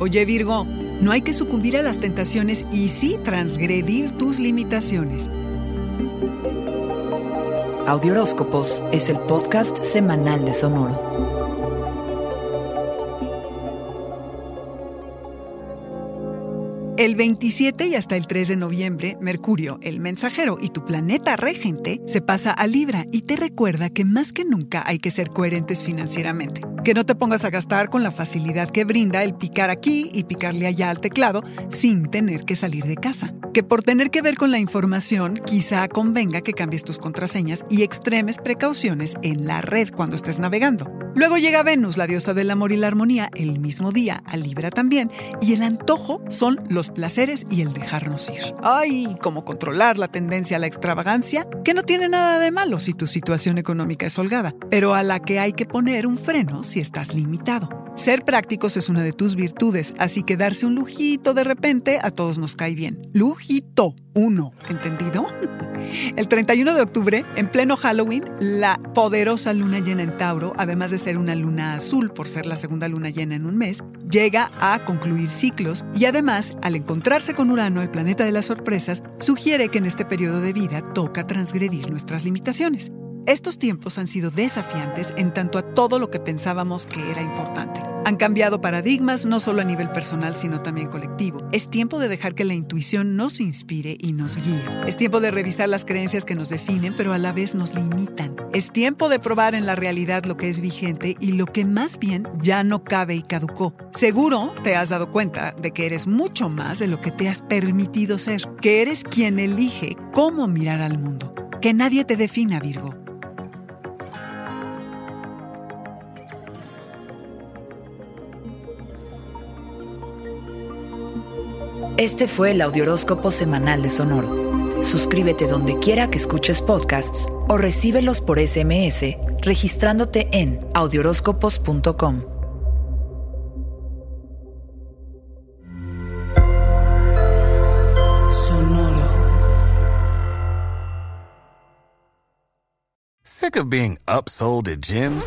Oye Virgo, no hay que sucumbir a las tentaciones y sí transgredir tus limitaciones. Audioróscopos es el podcast semanal de Sonoro. El 27 y hasta el 3 de noviembre, Mercurio, el mensajero y tu planeta regente se pasa a Libra y te recuerda que más que nunca hay que ser coherentes financieramente. Que no te pongas a gastar con la facilidad que brinda el picar aquí y picarle allá al teclado sin tener que salir de casa. Que por tener que ver con la información, quizá convenga que cambies tus contraseñas y extremes precauciones en la red cuando estés navegando. Luego llega Venus, la diosa del amor y la armonía, el mismo día, a Libra también, y el antojo son los placeres y el dejarnos ir. Ay, cómo controlar la tendencia a la extravagancia, que no tiene nada de malo si tu situación económica es holgada, pero a la que hay que poner un freno si estás limitado. Ser prácticos es una de tus virtudes, así que darse un lujito de repente a todos nos cae bien. Lujito, uno, ¿entendido? El 31 de octubre, en pleno Halloween, la poderosa luna llena en Tauro, además de ser una luna azul por ser la segunda luna llena en un mes, llega a concluir ciclos y además, al encontrarse con Urano, el planeta de las sorpresas, sugiere que en este periodo de vida toca transgredir nuestras limitaciones. Estos tiempos han sido desafiantes en tanto a todo lo que pensábamos que era importante. Han cambiado paradigmas no solo a nivel personal, sino también colectivo. Es tiempo de dejar que la intuición nos inspire y nos guíe. Es tiempo de revisar las creencias que nos definen, pero a la vez nos limitan. Es tiempo de probar en la realidad lo que es vigente y lo que más bien ya no cabe y caducó. Seguro te has dado cuenta de que eres mucho más de lo que te has permitido ser, que eres quien elige cómo mirar al mundo. Que nadie te defina, Virgo. Este fue el Audioróscopo Semanal de Sonoro. Suscríbete donde quiera que escuches podcasts o recíbelos por SMS registrándote en audioróscopos.com. Sonoro. Sick of being upsold at gyms?